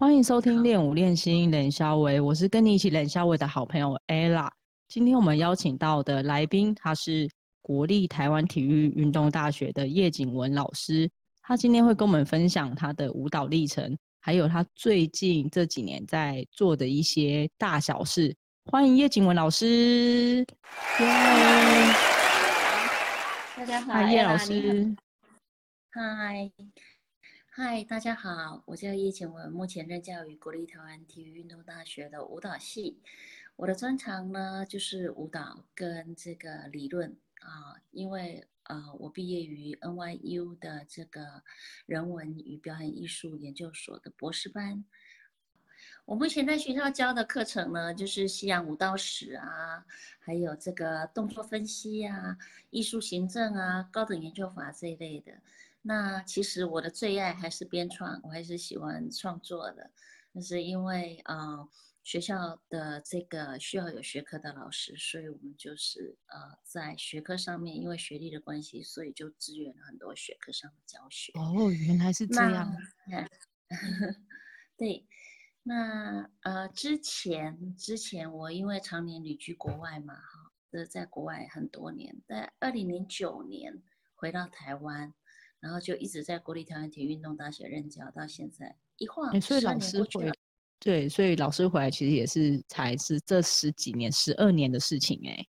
欢迎收听练舞练心冷肖维，我是跟你一起冷肖维的好朋友 ella。今天我们邀请到的来宾，他是国立台湾体育运动大学的叶景文老师。他今天会跟我们分享他的舞蹈历程，还有他最近这几年在做的一些大小事。欢迎叶景文老师！耶！大家好，叶老师。嗨。嗨，大家好，我叫叶倩文，目前任教于国立台湾体育运动大学的舞蹈系。我的专长呢就是舞蹈跟这个理论啊，因为呃我毕业于 NYU 的这个人文与表演艺术研究所的博士班。我目前在学校教的课程呢，就是西洋舞蹈史啊，还有这个动作分析啊、艺术行政啊、高等研究法这一类的。那其实我的最爱还是编创，我还是喜欢创作的。那是因为呃，学校的这个需要有学科的老师，所以我们就是呃在学科上面，因为学历的关系，所以就支援了很多学科上的教学。哦，原来是这样。对，那呃之前之前我因为常年旅居国外嘛，哈，呃在国外很多年，在二零零九年回到台湾。然后就一直在国立台湾体育运动大学任教，到现在一晃，所以老师回，对，所以老师回来其实也是才是这十几年、十二年的事情哎。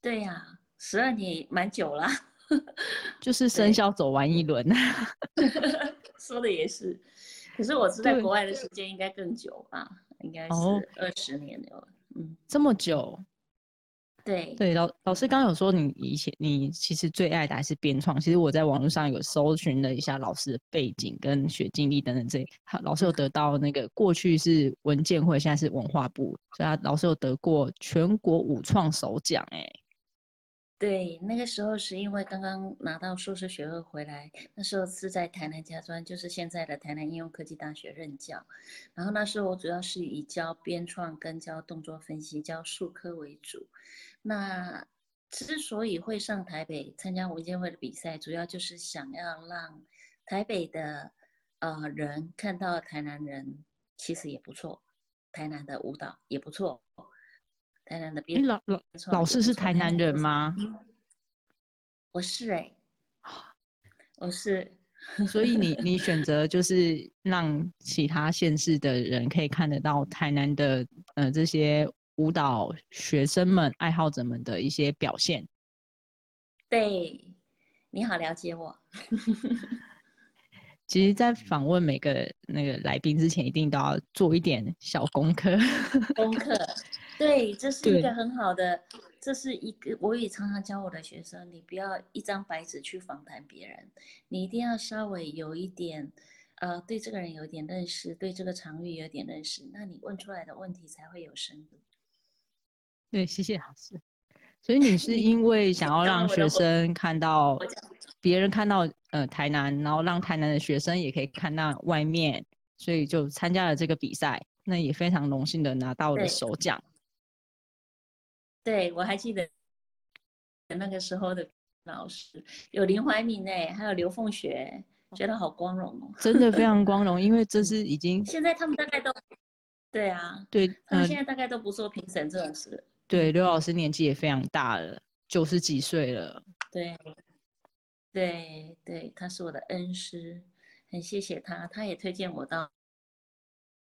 对呀，十二年蛮久了，就是生肖走完一轮。说的也是，可是我是在国外的时间应该更久吧？应该是二十年了，嗯，这么久。对对，老老师刚刚有说你以前你其实最爱的还是编创。其实我在网络上有搜寻了一下老师的背景跟学经历等等，这老师有得到那个过去是文件会，现在是文化部，所以他老师有得过全国五创首奖。哎，对，那个时候是因为刚刚拿到硕士学位回来，那时候是在台南家专，就是现在的台南应用科技大学任教。然后那时候我主要是以教编创跟教动作分析、教术科为主。那之所以会上台北参加文建会的比赛，主要就是想要让台北的呃人看到台南人其实也不错，台南的舞蹈也不错，台南的编老老老师是台南人吗？我是哎，我是，所以你 你选择就是让其他县市的人可以看得到台南的呃这些。舞蹈学生们、爱好者们的一些表现。对，你好，了解我。其实，在访问每个那个来宾之前，一定都要做一点小功课。功课，对，这是一个很好的，这是一个，我也常常教我的学生，你不要一张白纸去访谈别人，你一定要稍微有一点，呃，对这个人有点认识，对这个场域有点认识，那你问出来的问题才会有深度。对，谢谢老师。所以你是因为想要让学生看到，别人看到呃台南，然后让台南的学生也可以看到外面，所以就参加了这个比赛。那也非常荣幸的拿到了首奖。对，我还记得那个时候的老师有林怀民哎，还有刘凤雪，觉得好光荣哦。真的非常光荣，因为这 是已经现在他们大概都对啊，对，他们现在大概都不做评审这种事。对，刘老师年纪也非常大了，九十几岁了。对，对对，他是我的恩师，很谢谢他，他也推荐我到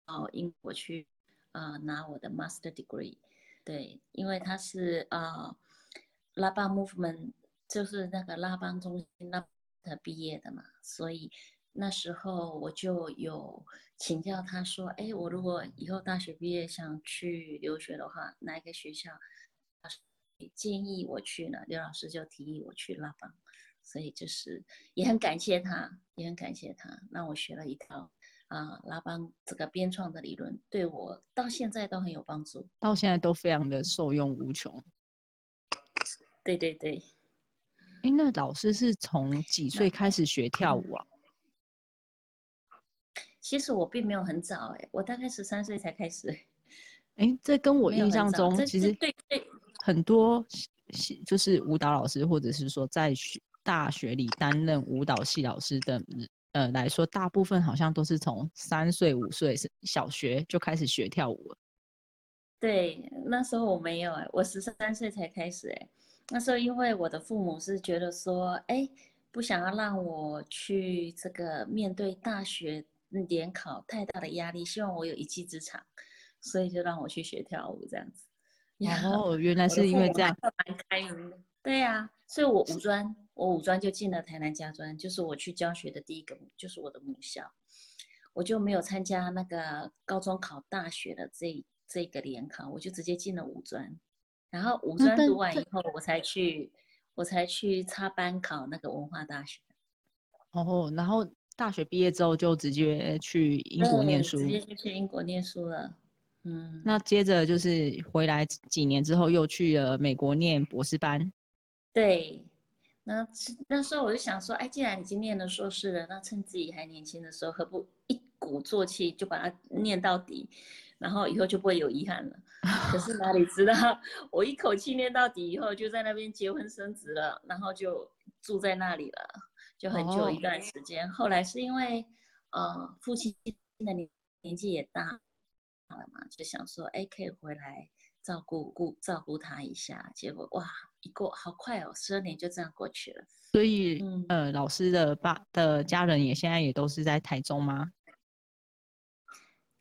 到英国去啊拿我的 master degree。对，因为他是啊拉邦 movement，就是那个拉邦中心那毕业的嘛，所以。那时候我就有请教他说：“哎，我如果以后大学毕业想去留学的话，哪一个学校建议我去呢？”刘老师就提议我去拉邦，所以就是也很感谢他，也很感谢他，让我学了一套啊拉邦这个编创的理论，对我到现在都很有帮助，到现在都非常的受用无穷。对对对。哎，那老师是从几岁开始学跳舞啊？其实我并没有很早，哎，我大概十三岁才开始。哎，这跟我印象中其实对对很多就是舞蹈老师，或者是说在学大学里担任舞蹈系老师的，呃来说，大部分好像都是从三岁五岁是小学就开始学跳舞了。对，那时候我没有哎，我十三岁才开始哎。那时候因为我的父母是觉得说，哎，不想要让我去这个面对大学联考太大的压力，希望我有一技之长，所以就让我去学跳舞这样子。然哦，原来是因为这样。蛮开明的。对呀，所以我五专，我五专就进了台南家专，就是我去教学的第一个，就是我的母校。我就没有参加那个高中考大学的这这个联考，我就直接进了五专。然后五专读完以后，我才去，我才去插班考那个文化大学。哦，然后大学毕业之后就直接去英国念书，直接就去英国念书了。嗯，那接着就是回来几年之后，又去了美国念博士班。对，那那时候我就想说，哎，既然已经念了硕士了，那趁自己还年轻的时候，何不一鼓作气就把它念到底？然后以后就不会有遗憾了。可是哪里知道，我一口气念到底以后，就在那边结婚生子了，然后就住在那里了，就很久一段时间。后来是因为，呃，父亲的年年纪也大了嘛，就想说，哎，可以回来照顾顾照顾他一下。结果哇，一过好快哦，十二年就这样过去了。所以，呃，老师的爸的家人也现在也都是在台中吗？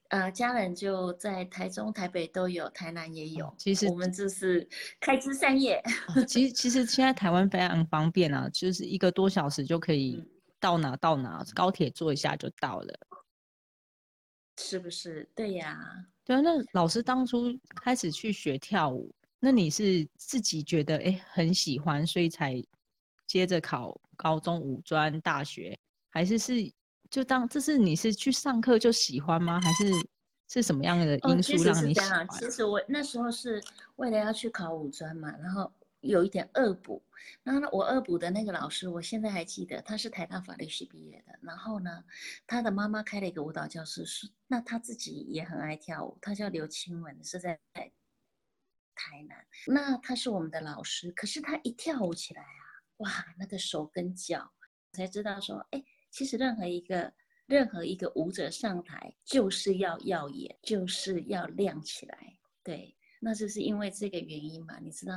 呃，家人就在台中、台北都有，台南也有。其实我们这是开枝散叶。其实，其实现在台湾非常方便啊，就是一个多小时就可以到哪到哪，高铁坐一下就到了。是不是？对呀。对啊，那老师当初开始去学跳舞，那你是自己觉得哎很喜欢，所以才接着考高中、五专、大学，还是是？就当这是你是去上课就喜欢吗？还是是什么样的因素让你喜欢？其实我那时候是为了要去考五专嘛，然后有一点恶补。然后我恶补的那个老师，我现在还记得，他是台大法律系毕业的。然后呢，他的妈妈开了一个舞蹈教室，是那他自己也很爱跳舞。他叫刘清文，是在台南。那他是我们的老师，可是他一跳舞起来啊，哇，那个手跟脚，才知道说，哎。其实任何一个任何一个舞者上台就是要耀眼，就是要亮起来。对，那就是因为这个原因嘛。你知道，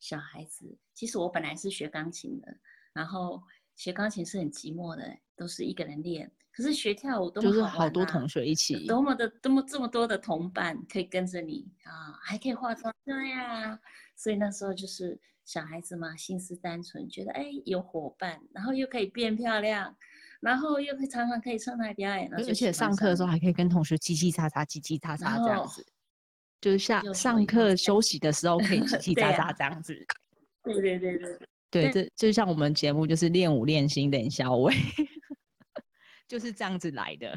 小孩子其实我本来是学钢琴的，然后学钢琴是很寂寞的，都是一个人练。可是学跳舞多么好啊！好多同学一起，多么的多么这么多的同伴可以跟着你啊，还可以化妆，对呀。所以那时候就是小孩子嘛，心思单纯，觉得哎有伙伴，然后又可以变漂亮。然后又可以常常可以上台表演，而且上课的时候还可以跟同学叽叽喳喳、叽叽喳喳这样子，就是下上课休息的时候可以叽叽喳喳这样子。对对对对对，这就像我们节目就是练舞练心练小伟，就是这样子来的。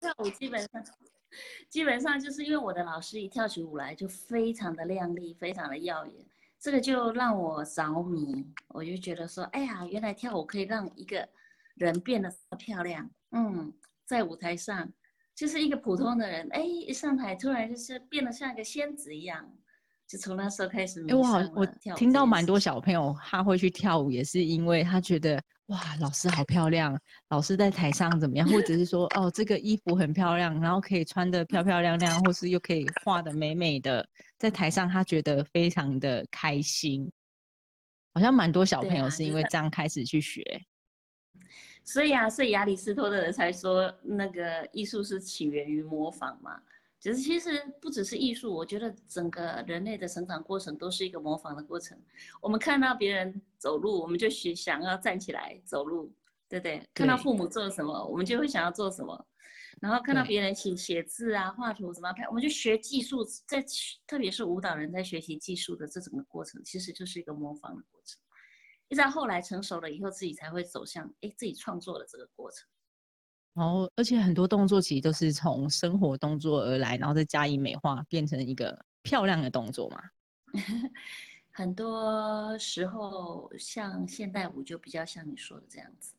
跳舞基本上基本上就是因为我的老师一跳起舞来就非常的靓丽，非常的耀眼，这个就让我着迷，我就觉得说，哎呀，原来跳舞可以让一个。人变得漂亮，嗯，在舞台上就是一个普通的人，哎，一上台突然就是变得像一个仙子一样，就从那时候开始。哎，我好，我听到蛮多小朋友他会去跳舞，也是因为他觉得哇，老师好漂亮，老师在台上怎么样，或者是说哦，这个衣服很漂亮，然后可以穿的漂漂亮亮，或是又可以画的美美的，在台上他觉得非常的开心。好像蛮多小朋友是因为这样开始去学。所以啊，所以亚里士多德才说那个艺术是起源于模仿嘛。只是其实不只是艺术，我觉得整个人类的成长过程都是一个模仿的过程。我们看到别人走路，我们就学想要站起来走路，对不对？看到父母做什么，我们就会想要做什么。然后看到别人写写字啊、画图怎么拍，我们就学技术。在特别是舞蹈人在学习技术的这整个过程，其实就是一个模仿的过程。一直到后来成熟了以后，自己才会走向哎自己创作的这个过程。然后而且很多动作其实都是从生活动作而来，然后再加以美化，变成一个漂亮的动作嘛。很多时候，像现代舞就比较像你说的这样子。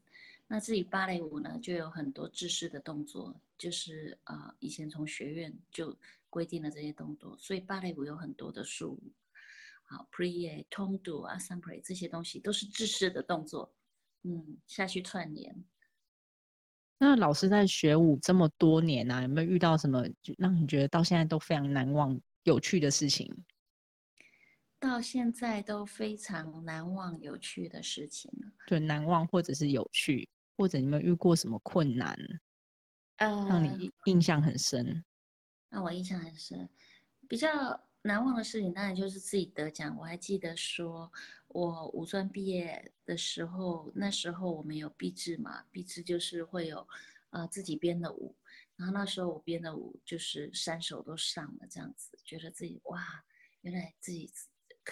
那至于芭蕾舞呢，就有很多制式的动作，就是呃，以前从学院就规定了这些动作，所以芭蕾舞有很多的术语，好，prie、tondo 啊、s a m p r e 这些东西都是制式的动作，嗯，下去串联。那老师在学舞这么多年啊，有没有遇到什么让你觉得到现在都非常难忘、有趣的事情？到现在都非常难忘、有趣的事情了。对，难忘或者是有趣，或者你们遇过什么困难，让你印象很深？让我印象很深，比较难忘的事情，当然就是自己得奖。我还记得说，我五专毕业的时候，那时候我们有毕制嘛，毕制就是会有呃自己编的舞，然后那时候我编的舞就是三首都上了，这样子，觉得自己哇，原来自己。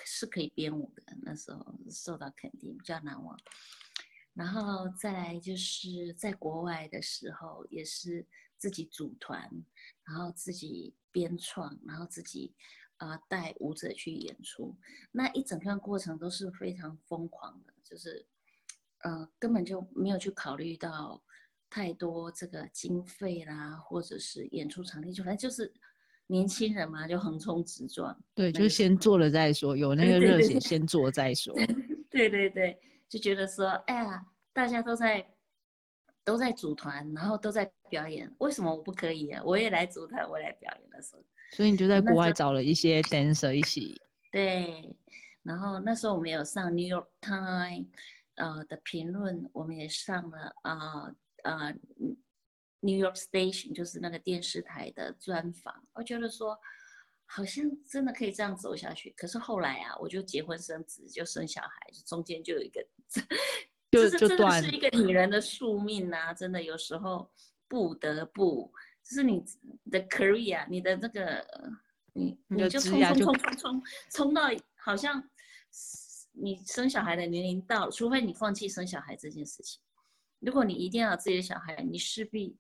是可以编舞的，那时候受到肯定，比较难忘。然后再来就是在国外的时候，也是自己组团，然后自己编创，然后自己啊带舞者去演出。那一整段过程都是非常疯狂的，就是呃根本就没有去考虑到太多这个经费啦，或者是演出场地，就反正就是。年轻人嘛，就横冲直撞。对，就先做了再说，有那个热血，先做再说。对对对，就觉得说，哎呀，大家都在都在组团，然后都在表演，为什么我不可以啊？我也来组团，我来表演的时候。所以你就在国外找了一些 dancer 一起。对，然后那时候我们有上 New York Times 呃的评论，我们也上了啊啊。New York Station 就是那个电视台的专访，我觉得说好像真的可以这样走下去。可是后来啊，我就结婚生子，就生小孩，中间就有一个，就是真的是一个女人的宿命呐！真的有时候不得不，就是你的 career，你的这个，你你就冲冲冲冲冲冲到好像你生小孩的年龄到了，除非你放弃生小孩这件事情，如果你一定要有自己的小孩，你势必。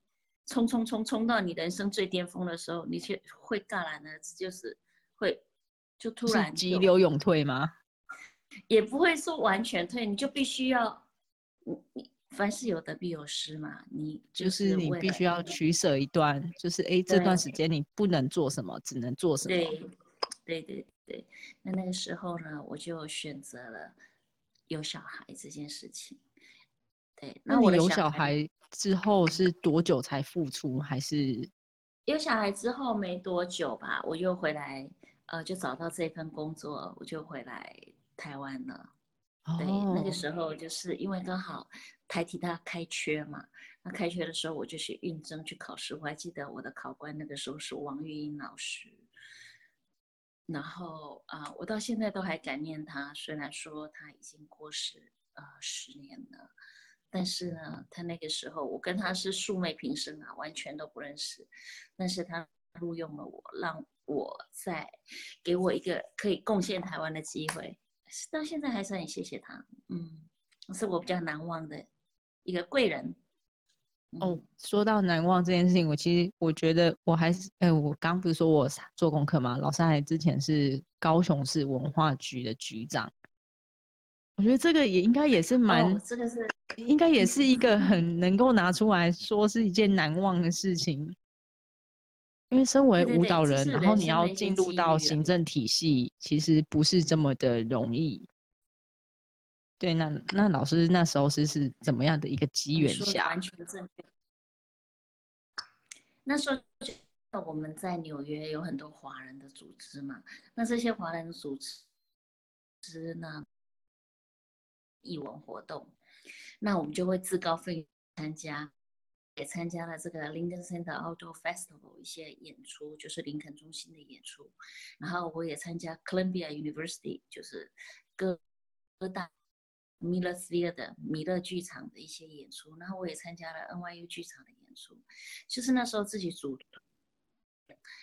冲冲冲冲到你人生最巅峰的时候，你却会戛然而止，就是会就突然急流勇退吗？也不会说完全退，你就必须要，你你凡事有得必有失嘛，你就是你必须要取舍一段，就是哎这段时间你不能做什么，只能做什么。对对对对，那那个时候呢，我就选择了有小孩这件事情。对，那我有小孩。之后是多久才复出？还是有小孩之后没多久吧，我又回来，呃，就找到这份工作，我就回来台湾了。对，那个时候就是因为刚好台体大开缺嘛，那开缺的时候我就去应征去考试。我还记得我的考官那个时候是王玉英老师，然后啊，我到现在都还感念他，虽然说他已经过世呃十年了。但是呢，他那个时候我跟他是素昧平生啊，完全都不认识。但是他录用了我，让我在给我一个可以贡献台湾的机会，到现在还是很谢谢他。嗯，是我比较难忘的一个贵人。哦，说到难忘这件事情，我其实我觉得我还是，哎，我刚不是说我做功课嘛？老三海之前是高雄市文化局的局长。我觉得这个也应该也是蛮，这个是应该也是一个 很能够拿出来说是一件难忘的事情，因为身为舞蹈人，然后你要进入到行政体系，其实不是这么的容易。对，那那老师那时候是是怎么样的一个机缘下？完全正确。那时候我们在纽约有很多华人的组织嘛，那这些华人的组织呢？艺文活动，那我们就会自告奋勇参加，也参加了这个 Lincoln Center Outdoor Festival 一些演出，就是林肯中心的演出。然后我也参加 Columbia University，就是哥哥大 Miller Theater 米勒剧场的一些演出。然后我也参加了 NYU 剧场的演出，就是那时候自己组，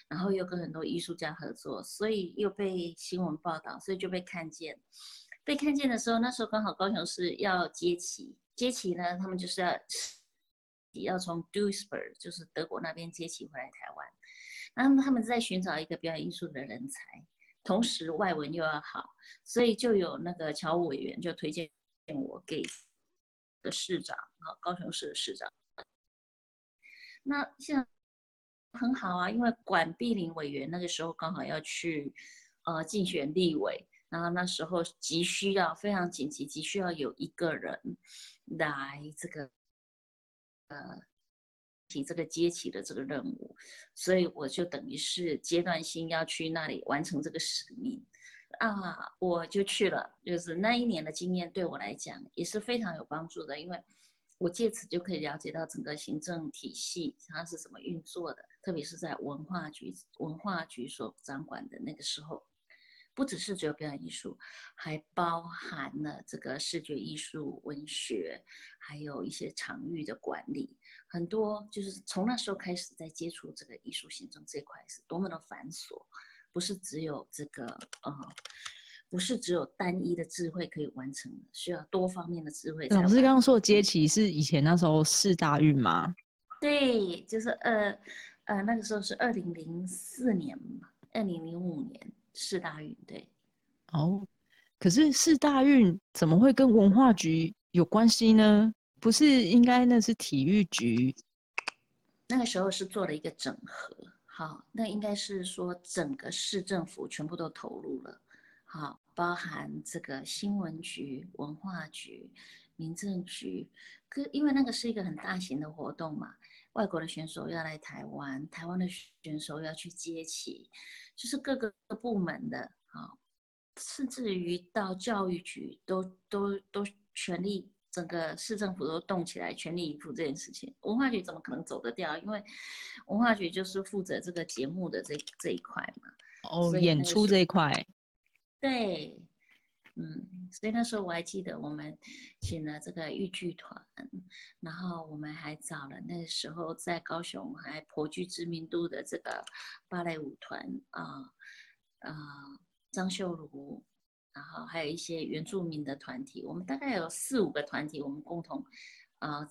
然后又跟很多艺术家合作，所以又被新闻报道，所以就被看见。被看见的时候，那时候刚好高雄市要接旗，接旗呢，他们就是要也要从 Duisburg，就是德国那边接起回来台湾。然后他们在寻找一个表演艺术的人才，同时外文又要好，所以就有那个侨务委员就推荐我给的市长啊，高雄市的市长。那现在很好啊，因为管碧林委员那个时候刚好要去呃竞选立委，然后那时候急需要非常紧急，急需要有一个人来这个呃。提这个接起的这个任务，所以我就等于是阶段性要去那里完成这个使命啊，我就去了。就是那一年的经验对我来讲也是非常有帮助的，因为我借此就可以了解到整个行政体系它是怎么运作的，特别是在文化局文化局所掌管的那个时候。不只是只有表演艺术，还包含了这个视觉艺术、文学，还有一些场域的管理，很多就是从那时候开始在接触这个艺术行政这块是多么的繁琐，不是只有这个呃，不是只有单一的智慧可以完成的，需要多方面的智慧。老师刚刚说的接起是以前那时候四大运吗？对，就是呃呃那个时候是二零零四年嘛，二零零五年。四大运对，哦，可是四大运怎么会跟文化局有关系呢？不是应该那是体育局？那个时候是做了一个整合，好，那应该是说整个市政府全部都投入了，好，包含这个新闻局、文化局、民政局，可因为那个是一个很大型的活动嘛。外国的选手要来台湾，台湾的选手要去接旗，就是各个部门的啊，甚至于到教育局都都都全力，整个市政府都动起来，全力以赴这件事情。文化局怎么可能走得掉？因为文化局就是负责这个节目的这这一块嘛。哦，演出这一块。对。嗯，所以那时候我还记得，我们请了这个豫剧团，然后我们还找了那时候在高雄还颇具知名度的这个芭蕾舞团啊啊张秀如，然后还有一些原住民的团体，我们大概有四五个团体，我们共同啊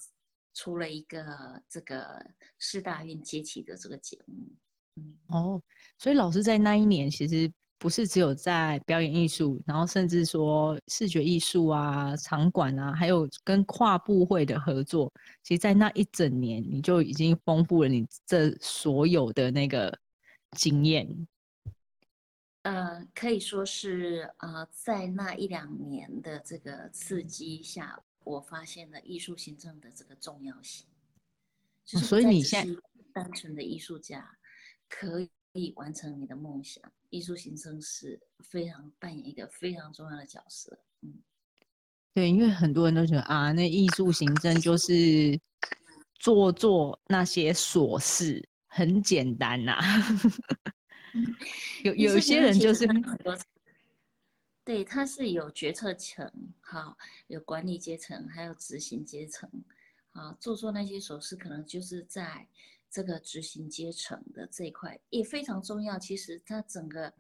出了一个这个四大运接起的这个节目。哦，所以老师在那一年其实。不是只有在表演艺术，然后甚至说视觉艺术啊、场馆啊，还有跟跨部会的合作，其实，在那一整年，你就已经丰富了你这所有的那个经验。呃，可以说是呃，在那一两年的这个刺激下，我发现了艺术行政的这个重要性。所以你现在单纯的艺术家可。以完成你的梦想，艺术行政是非常扮演一个非常重要的角色。嗯，对，因为很多人都觉得啊，那艺术行政就是做做那些琐事，很简单呐。有 有些人就是很多，对，他是有决策层，哈，有管理阶层，还有执行阶层，啊，做做那些琐事，可能就是在。这个执行阶层的这一块也非常重要。其实它整个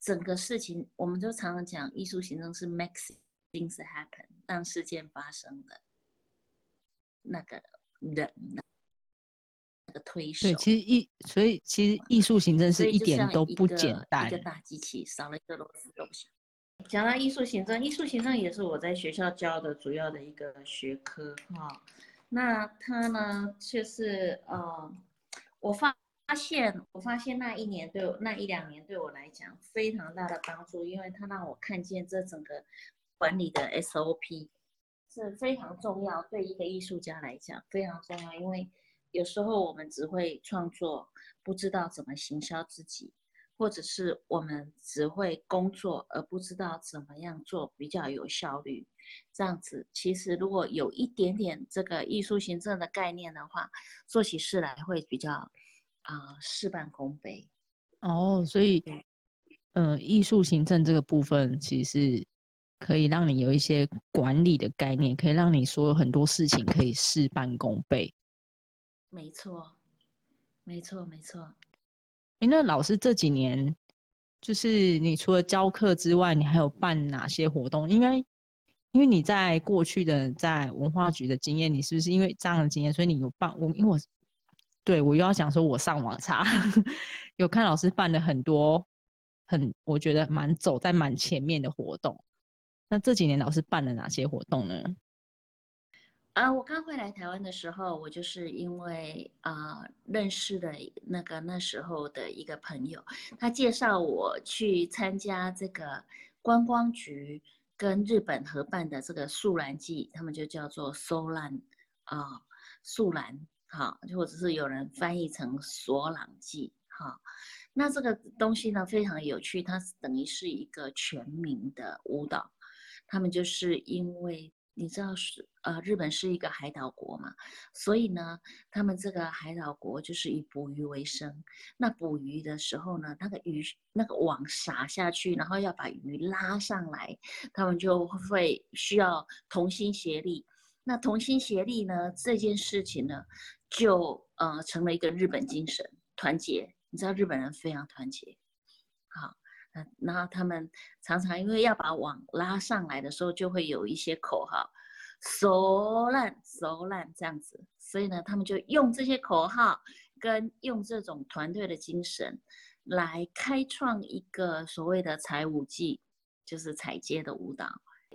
整个事情，我们就常常讲，艺术行政是 make things happen，让事件发生的那个人，那个推手。对，其实艺，所以其实艺术行政是一点都不简单。一个大机器少了一个螺丝都不行。讲到艺术行政，艺术行政也是我在学校教的主要的一个学科哈。那他呢，就是呃，我发发现，我发现那一年对我那一两年对我来讲非常大的帮助，因为他让我看见这整个管理的 SOP 是非常重要，对一个艺术家来讲非常重要，因为有时候我们只会创作，不知道怎么行销自己。或者是我们只会工作而不知道怎么样做比较有效率，这样子其实如果有一点点这个艺术行政的概念的话，做起事来会比较啊事半功倍。哦，所以呃，艺术行政这个部分其实可以让你有一些管理的概念，可以让你说很多事情可以事半功倍。没错，没错，没错。哎，那老师这几年，就是你除了教课之外，你还有办哪些活动？应该应因为你在过去的在文化局的经验，你是不是因为这样的经验，所以你有办我？因为我对我又要讲说，我上网查，有看老师办了很多很我觉得蛮走在蛮前面的活动。那这几年老师办了哪些活动呢？啊，我刚回来台湾的时候，我就是因为啊认识的那个那时候的一个朋友，他介绍我去参加这个观光局跟日本合办的这个素兰祭，他们就叫做苏兰啊素兰，好，或者是有人翻译成索朗祭，哈。那这个东西呢非常有趣，它等于是一个全民的舞蹈，他们就是因为。你知道是呃，日本是一个海岛国嘛，所以呢，他们这个海岛国就是以捕鱼为生。那捕鱼的时候呢，那个鱼那个网撒下去，然后要把鱼拉上来，他们就会需要同心协力。那同心协力呢，这件事情呢，就呃成了一个日本精神，团结。你知道日本人非常团结，好。然后他们常常因为要把网拉上来的时候，就会有一些口号，熟烂熟烂这样子，所以呢，他们就用这些口号跟用这种团队的精神，来开创一个所谓的彩舞季，就是彩街的舞蹈。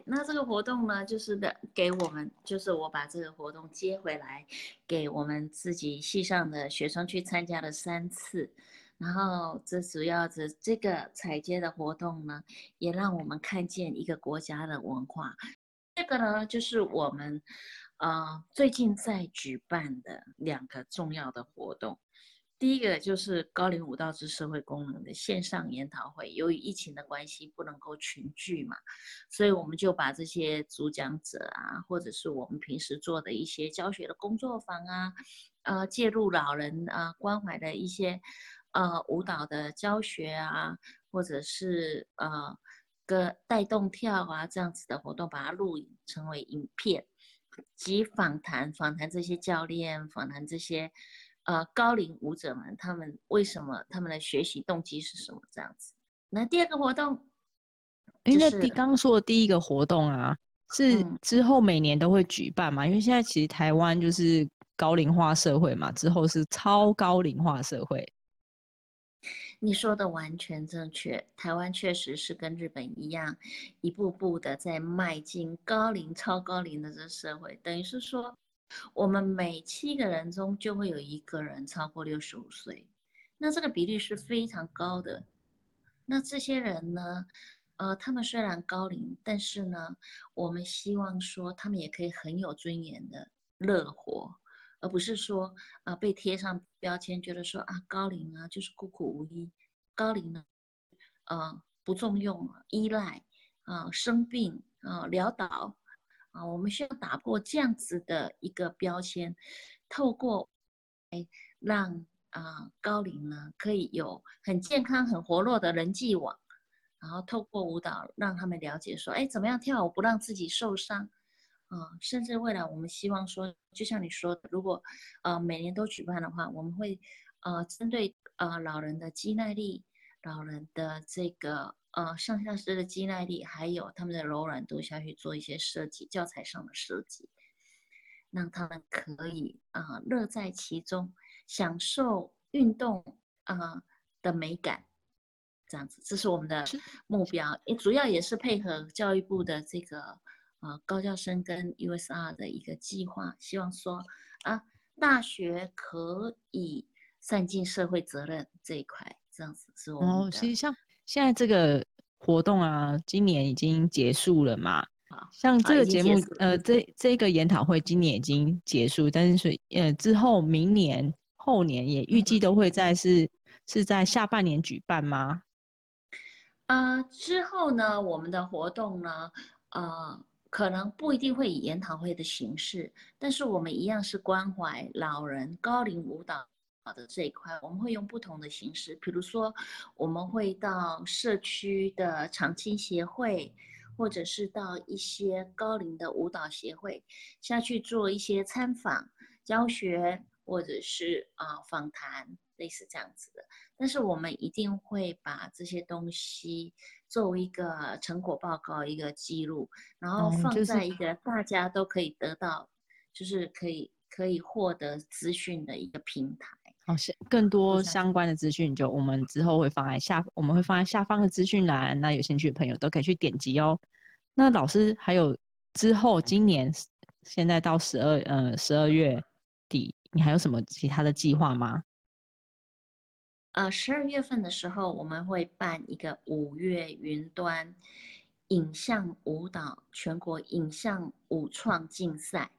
那这个活动呢，就是的给我们，就是我把这个活动接回来，给我们自己系上的学生去参加了三次。然后，这主要的这个彩街的活动呢，也让我们看见一个国家的文化。这个呢，就是我们，呃，最近在举办的两个重要的活动。第一个就是高龄舞蹈之社会功能的线上研讨会。由于疫情的关系，不能够群聚嘛，所以我们就把这些主讲者啊，或者是我们平时做的一些教学的工作坊啊，呃，介入老人啊关怀的一些。呃，舞蹈的教学啊，或者是呃，个带动跳啊这样子的活动，把它录影成为影片及访谈，访谈这些教练，访谈这些呃高龄舞者们，他们为什么他们的学习动机是什么这样子？那第二个活动，哎，那第刚刚说的第一个活动啊，是之后每年都会举办嘛？因为现在其实台湾就是高龄化社会嘛，之后是超高龄化社会。你说的完全正确，台湾确实是跟日本一样，一步步的在迈进高龄、超高龄的这社会。等于是说，我们每七个人中就会有一个人超过六十五岁，那这个比例是非常高的。那这些人呢，呃，他们虽然高龄，但是呢，我们希望说他们也可以很有尊严的乐活。而不是说啊被贴上标签，觉得说啊高龄啊就是孤苦无依，高龄呢，呃不重用、依赖啊生病啊潦倒啊，我们需要打破这样子的一个标签，透过哎让啊高龄呢可以有很健康、很活络的人际网，然后透过舞蹈让他们了解说，哎怎么样跳舞不让自己受伤。啊，甚至未来我们希望说，就像你说的，如果呃每年都举办的话，我们会呃针对呃老人的肌耐力、老人的这个呃上下肢的肌耐力，还有他们的柔软度下去做一些设计，教材上的设计，让他们可以啊乐在其中，享受运动啊的美感，这样子，这是我们的目标，也主要也是配合教育部的这个。啊，高教生跟 USR 的一个计划，希望说啊，大学可以善尽社会责任这一块，这样子是我们哦，其实像现在这个活动啊，今年已经结束了嘛。像这个节目，呃，这这个研讨会今年已经结束，但是呃之后明年后年也预计都会在是是在下半年举办吗？啊，之后呢，我们的活动呢，呃。可能不一定会以研讨会的形式，但是我们一样是关怀老人高龄舞蹈的这一块，我们会用不同的形式，比如说我们会到社区的长青协会，或者是到一些高龄的舞蹈协会下去做一些参访、教学，或者是啊访谈。类似这样子的。但是我们一定会把这些东西作为一个成果报告、一个记录，然后放在一个大家都可以得到，就是可以可以获得资讯的一个平台。好，更多相关的资讯，就我们之后会放在下，我们会放在下方的资讯栏，那有兴趣的朋友都可以去点击哦。那老师还有之后今年现在到十二呃十二月底，你还有什么其他的计划吗？呃，十二月份的时候，我们会办一个五月云端影像舞蹈全国影像舞创竞赛，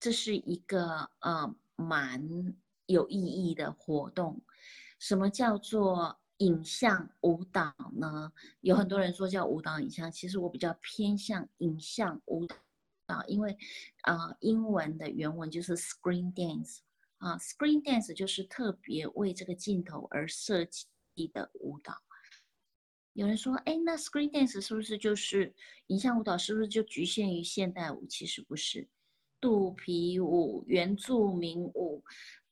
这是一个呃蛮有意义的活动。什么叫做影像舞蹈呢？有很多人说叫舞蹈影像，其实我比较偏向影像舞蹈，因为啊，英文的原文就是 screen dance。啊，Screen Dance 就是特别为这个镜头而设计的舞蹈。有人说，哎，那 Screen Dance 是不是就是影像舞蹈？是不是就局限于现代舞？其实不是，肚皮舞、原住民舞、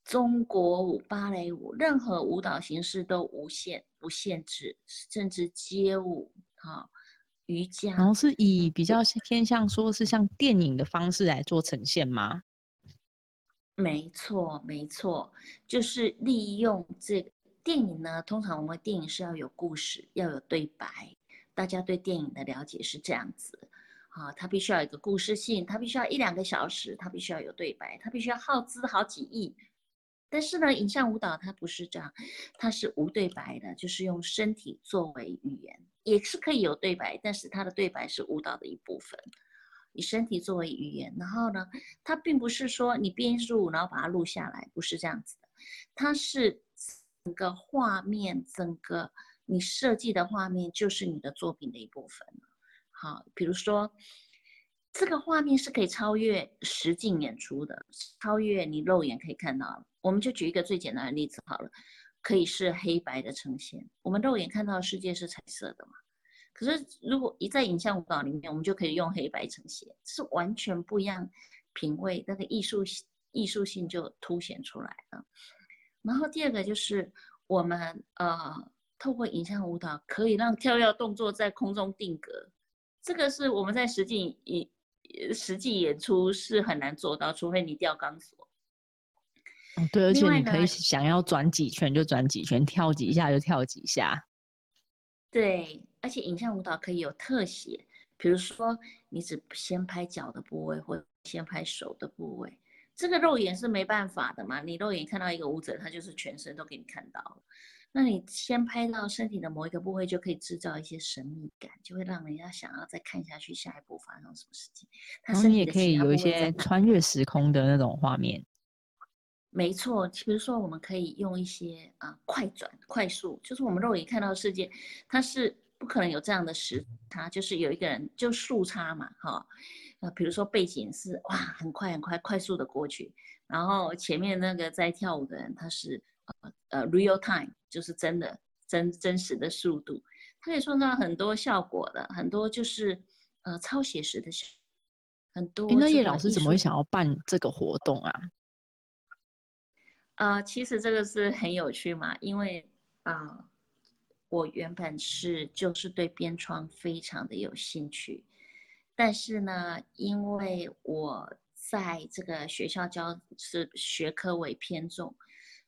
中国舞、芭蕾舞，任何舞蹈形式都无限不限制，甚至街舞、哈瑜伽。然后是以比较偏向说是像电影的方式来做呈现吗？没错，没错，就是利用这个电影呢。通常我们电影是要有故事，要有对白。大家对电影的了解是这样子，啊，它必须要有一个故事性，它必须要一两个小时，它必须要有对白，它必须要耗资好几亿。但是呢，影像舞蹈它不是这样，它是无对白的，就是用身体作为语言，也是可以有对白，但是它的对白是舞蹈的一部分。以身体作为语言，然后呢，它并不是说你编入然后把它录下来，不是这样子的，它是整个画面，整个你设计的画面就是你的作品的一部分好，比如说这个画面是可以超越实景演出的，超越你肉眼可以看到。我们就举一个最简单的例子好了，可以是黑白的呈现，我们肉眼看到的世界是彩色的嘛？可是，如果一在影像舞蹈里面，我们就可以用黑白呈现，是完全不一样品味，那个艺术艺术性就凸显出来了。然后第二个就是我们呃，透过影像舞蹈可以让跳跃动作在空中定格，这个是我们在实际演实际演出是很难做到，除非你吊钢索。哦，对，而且你可以想要转几圈就转几圈，跳几下就跳几下。对。而且影像舞蹈可以有特写，比如说你只先拍脚的部位，或先拍手的部位，这个肉眼是没办法的嘛。你肉眼看到一个舞者，他就是全身都给你看到了。那你先拍到身体的某一个部位，就可以制造一些神秘感，就会让人家想要再看下去，下一步发生什么事情。然后你也可以有一些穿越时空的那种画面。没错，比如说我们可以用一些啊快转、快速，就是我们肉眼看到的世界，它是。不可能有这样的时差，就是有一个人就速差嘛，哈，呃，比如说背景是哇，很快很快快速的过去，然后前面那个在跳舞的人他是呃呃 real time，就是真的真真实的速度，他可以创造很多效果的，很多就是呃超写实的效，很多。那叶老师怎么会想要办这个活动啊？呃，其实这个是很有趣嘛，因为啊。我原本是就是对编创非常的有兴趣，但是呢，因为我在这个学校教是学科为偏重，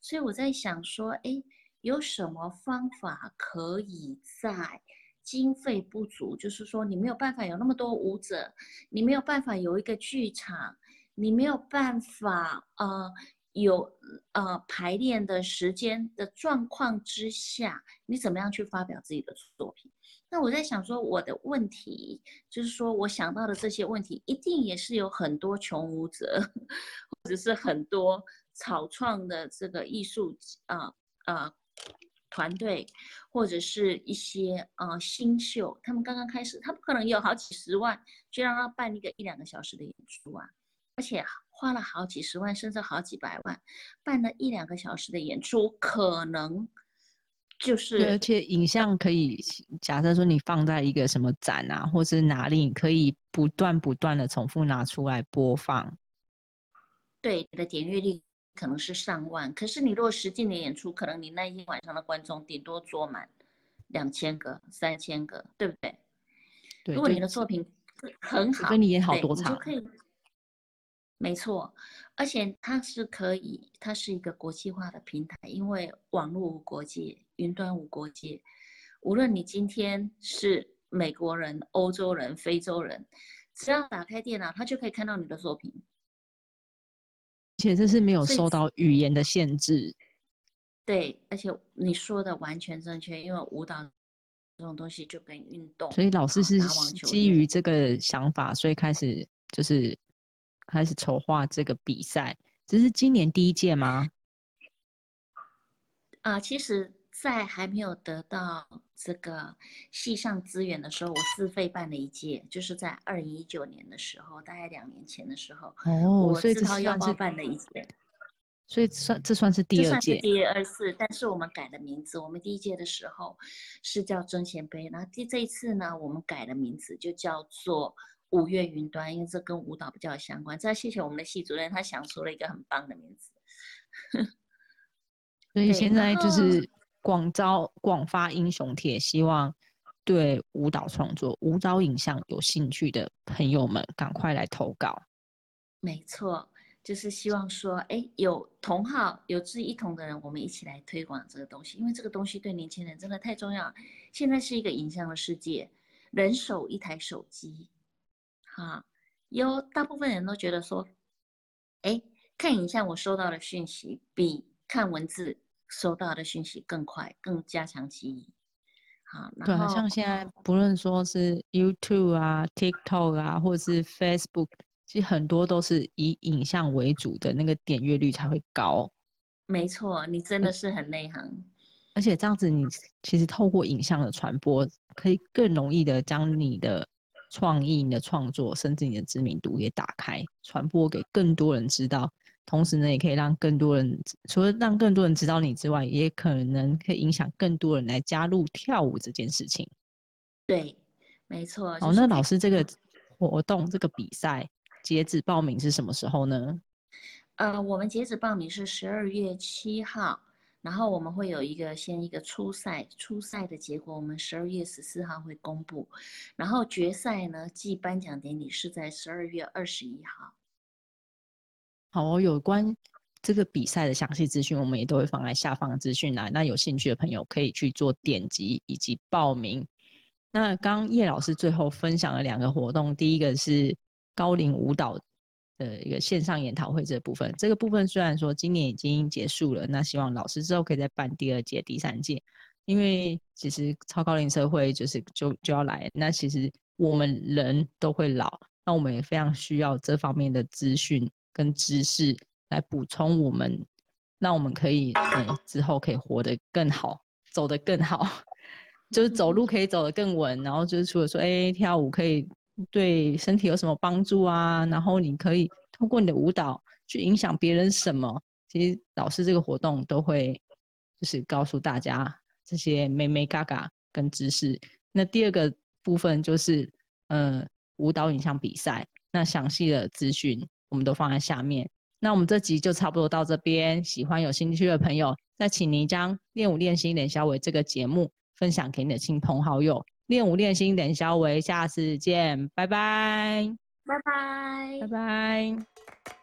所以我在想说，哎，有什么方法可以在经费不足，就是说你没有办法有那么多舞者，你没有办法有一个剧场，你没有办法呃。有呃排练的时间的状况之下，你怎么样去发表自己的作品？那我在想说，我的问题就是说，我想到的这些问题，一定也是有很多穷舞者，或者是很多草创的这个艺术啊啊团队，或者是一些啊新秀，他们刚刚开始，他不可能有好几十万去让他办一个一两个小时的演出啊，而且。花了好几十万，甚至好几百万，办了一两个小时的演出，可能就是。而且影像可以，假设说你放在一个什么展啊，或是哪里，可以不断不断的重复拿出来播放。对，你的点阅率可能是上万，可是你如果实际的演出，可能你那一晚上的观众顶多坐满两千个、三千个，对不对？对，如果你的作品很好，跟你演好多场，就可以。没错，而且它是可以，它是一个国际化的平台，因为网络无国界，云端无国界，无论你今天是美国人、欧洲人、非洲人，只要打开电脑，他就可以看到你的作品。而且这是没有受到语言的限制。对，而且你说的完全正确，因为舞蹈这种东西就跟运动，所以老师是基于这个想法，所以开始就是开始筹划这个比赛。这是今年第一届吗？啊，其实。在还没有得到这个系上资源的时候，我自费办了一届，就是在二零一九年的时候，大概两年前的时候，哦，我自掏腰包办了一届，所以算这算是第二届，第二次，但是我们改了名字，我们第一届的时候是叫尊贤杯，然后第这一次呢，我们改了名字，就叫做五月云端，因为这跟舞蹈比较相关。再谢谢我们的系主任，他想出了一个很棒的名字，所以现在就是。广招广发英雄帖，希望对舞蹈创作、舞蹈影像有兴趣的朋友们赶快来投稿。没错，就是希望说，哎，有同好、有志一同的人，我们一起来推广这个东西，因为这个东西对年轻人真的太重要。现在是一个影像的世界，人手一台手机，哈，有大部分人都觉得说，哎，看影像我收到的讯息比看文字。收到的讯息更快，更加强记忆。好，对，像现在不论说是 YouTube 啊、TikTok 啊，或者是 Facebook，其实很多都是以影像为主的，那个点阅率才会高。没错，你真的是很内行。而且这样子，你其实透过影像的传播，可以更容易的将你的创意、你的创作，甚至你的知名度也打开，传播给更多人知道。同时呢，也可以让更多人除了让更多人知道你之外，也可能可以影响更多人来加入跳舞这件事情。对，没错。哦，那老师这个活动这个比赛截止报名是什么时候呢？呃，我们截止报名是十二月七号，然后我们会有一个先一个初赛，初赛的结果我们十二月十四号会公布，然后决赛呢，暨颁奖典礼是在十二月二十一号。好，有关这个比赛的详细资讯，我们也都会放在下方资讯栏。那有兴趣的朋友可以去做点击以及报名。那刚叶老师最后分享了两个活动，第一个是高龄舞蹈的一个线上研讨会这部分。这个部分虽然说今年已经结束了，那希望老师之后可以再办第二届、第三届，因为其实超高龄社会就是就就要来，那其实我们人都会老，那我们也非常需要这方面的资讯。跟知识来补充我们，那我们可以嗯之后可以活得更好，走得更好，就是走路可以走得更稳。然后就是除了说，哎，跳舞可以对身体有什么帮助啊？然后你可以通过你的舞蹈去影响别人什么？其实老师这个活动都会就是告诉大家这些美美嘎嘎跟知识。那第二个部分就是嗯舞蹈影像比赛，那详细的资讯。我们都放在下面。那我们这集就差不多到这边。喜欢有兴趣的朋友，再请您将《练舞练心练小伟》这个节目分享给你的亲朋好友。练武练心等肖维，下次见，拜拜，拜拜，拜拜。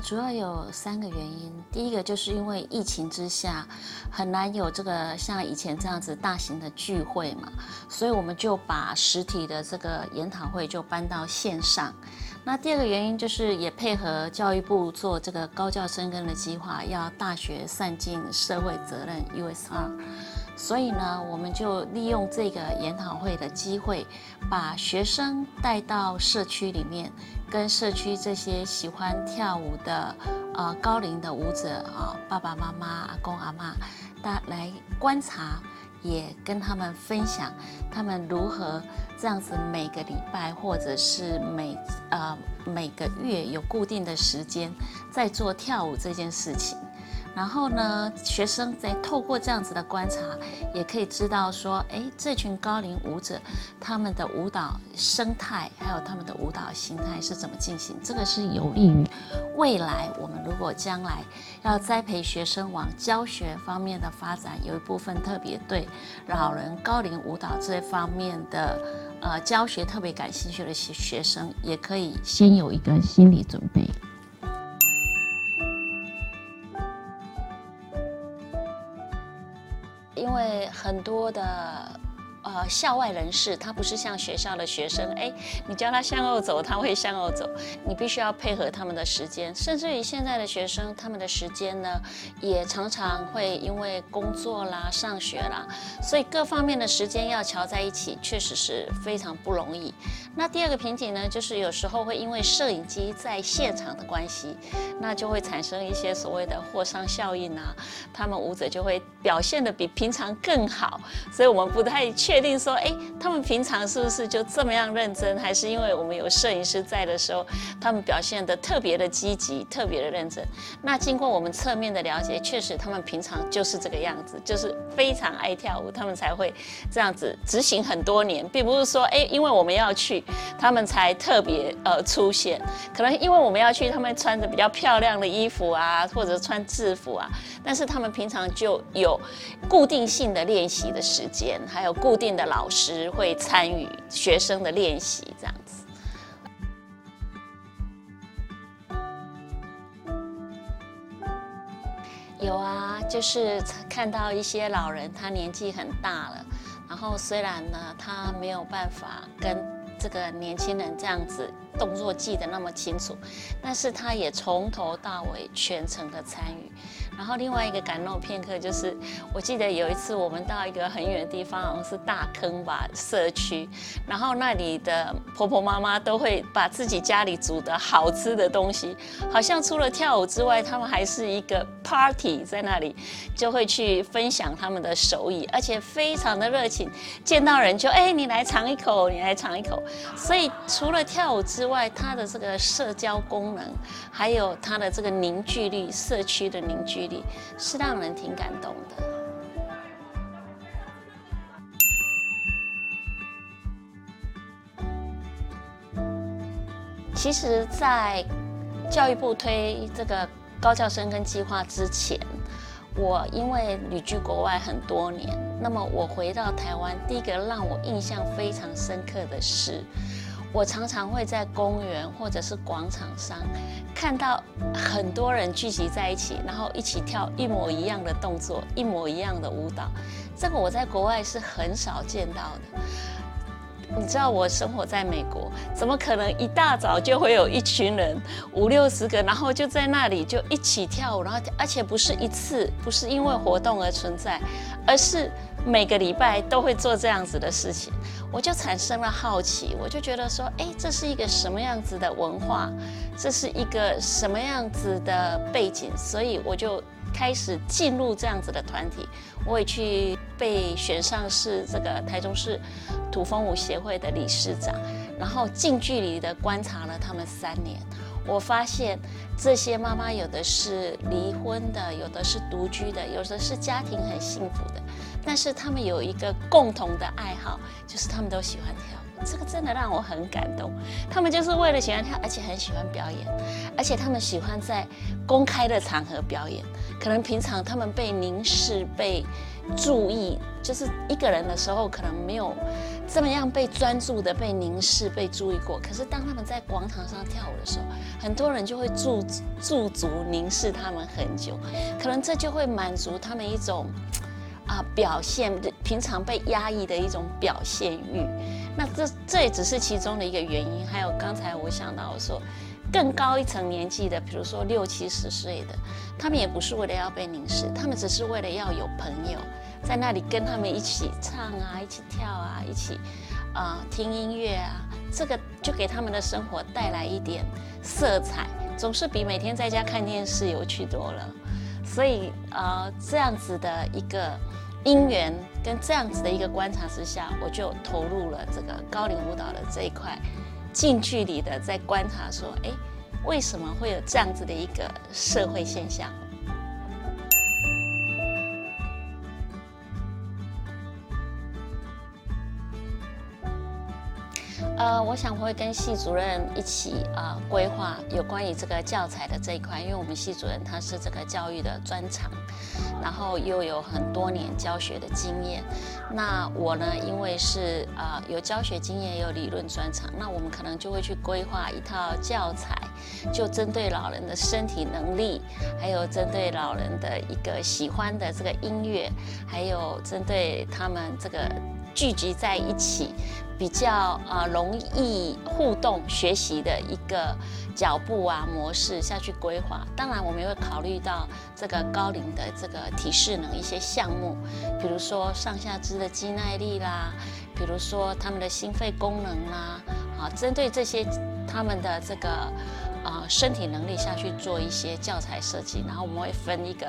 主要有三个原因。第一个就是因为疫情之下，很难有这个像以前这样子大型的聚会嘛，所以我们就把实体的这个研讨会就搬到线上。那第二个原因就是也配合教育部做这个高教生根的计划，要大学散尽社会责任 USR，所以呢，我们就利用这个研讨会的机会，把学生带到社区里面，跟社区这些喜欢跳舞的呃高龄的舞者啊，爸爸妈妈、阿公阿妈，大来观察。也跟他们分享，他们如何这样子每个礼拜或者是每呃每个月有固定的时间在做跳舞这件事情。然后呢，学生在透过这样子的观察，也可以知道说，哎，这群高龄舞者他们的舞蹈生态，还有他们的舞蹈形态是怎么进行。这个是有利于未来我们如果将来要栽培学生往教学方面的发展，有一部分特别对老人高龄舞蹈这方面的呃教学特别感兴趣的学学生，也可以先有一个心理准备。很多的。呃，校外人士他不是像学校的学生，哎，你叫他向后走，他会向后走。你必须要配合他们的时间，甚至于现在的学生，他们的时间呢，也常常会因为工作啦、上学啦，所以各方面的时间要调在一起，确实是非常不容易。那第二个瓶颈呢，就是有时候会因为摄影机在现场的关系，那就会产生一些所谓的货商效应啊，他们舞者就会表现的比平常更好，所以我们不太确。定说，哎，他们平常是不是就这么样认真？还是因为我们有摄影师在的时候，他们表现的特别的积极，特别的认真？那经过我们侧面的了解，确实他们平常就是这个样子，就是非常爱跳舞，他们才会这样子执行很多年，并不是说，哎，因为我们要去，他们才特别呃出现。可能因为我们要去，他们穿着比较漂亮的衣服啊，或者穿制服啊，但是他们平常就有固定性的练习的时间，还有固。定的老师会参与学生的练习，这样子。有啊，就是看到一些老人，他年纪很大了，然后虽然呢，他没有办法跟这个年轻人这样子动作记得那么清楚，但是他也从头到尾全程的参与。然后另外一个感动片刻就是，我记得有一次我们到一个很远的地方，好像是大坑吧社区，然后那里的婆婆妈妈都会把自己家里煮的好吃的东西，好像除了跳舞之外，他们还是一个 party 在那里，就会去分享他们的手艺，而且非常的热情，见到人就哎你来尝一口，你来尝一口。所以除了跳舞之外，它的这个社交功能，还有它的这个凝聚力，社区的凝聚。是让人挺感动的。其实，在教育部推这个高教生跟计划之前，我因为旅居国外很多年，那么我回到台湾，第一个让我印象非常深刻的是。我常常会在公园或者是广场上看到很多人聚集在一起，然后一起跳一模一样的动作，一模一样的舞蹈。这个我在国外是很少见到的。你知道我生活在美国，怎么可能一大早就会有一群人五六十个，然后就在那里就一起跳舞，然后而且不是一次，不是因为活动而存在，而是每个礼拜都会做这样子的事情。我就产生了好奇，我就觉得说，哎，这是一个什么样子的文化，这是一个什么样子的背景，所以我就开始进入这样子的团体。我也去被选上是这个台中市土风舞协会的理事长，然后近距离的观察了他们三年。我发现这些妈妈有的是离婚的，有的是独居的，有的是家庭很幸福的。但是他们有一个共同的爱好，就是他们都喜欢跳舞。这个真的让我很感动。他们就是为了喜欢跳，而且很喜欢表演，而且他们喜欢在公开的场合表演。可能平常他们被凝视、被注意，就是一个人的时候，可能没有这么样被专注的被凝视、被注意过。可是当他们在广场上跳舞的时候，很多人就会驻驻足凝视他们很久。可能这就会满足他们一种。啊，表现平常被压抑的一种表现欲，那这这也只是其中的一个原因。还有刚才我想到说，更高一层年纪的，比如说六七十岁的，他们也不是为了要被凝视，他们只是为了要有朋友，在那里跟他们一起唱啊，一起跳啊，一起啊听音乐啊，这个就给他们的生活带来一点色彩，总是比每天在家看电视有趣多了。所以呃，这样子的一个因缘跟这样子的一个观察之下，我就投入了这个高龄舞蹈的这一块，近距离的在观察说，哎，为什么会有这样子的一个社会现象？呃，我想会跟系主任一起啊规划有关于这个教材的这一块，因为我们系主任他是这个教育的专长，然后又有很多年教学的经验。那我呢，因为是啊有教学经验，也有理论专长，那我们可能就会去规划一套教材，就针对老人的身体能力，还有针对老人的一个喜欢的这个音乐，还有针对他们这个聚集在一起。比较呃容易互动学习的一个脚步啊模式下去规划，当然我们也会考虑到这个高龄的这个体适能一些项目，比如说上下肢的肌耐力啦，比如说他们的心肺功能啦，啊，针对这些他们的这个。啊，身体能力下去做一些教材设计，然后我们会分一个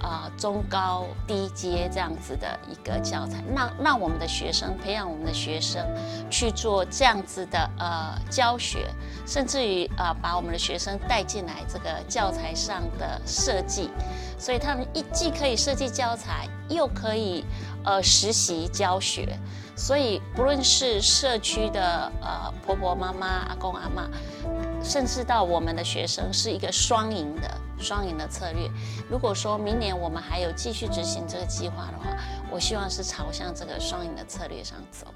啊中高低阶这样子的一个教材，让让我们的学生培养我们的学生去做这样子的呃教学，甚至于啊把我们的学生带进来这个教材上的设计，所以他们一既可以设计教材，又可以呃实习教学，所以不论是社区的呃婆婆妈妈、阿公阿妈。甚至到我们的学生是一个双赢的双赢的策略。如果说明年我们还有继续执行这个计划的话，我希望是朝向这个双赢的策略上走。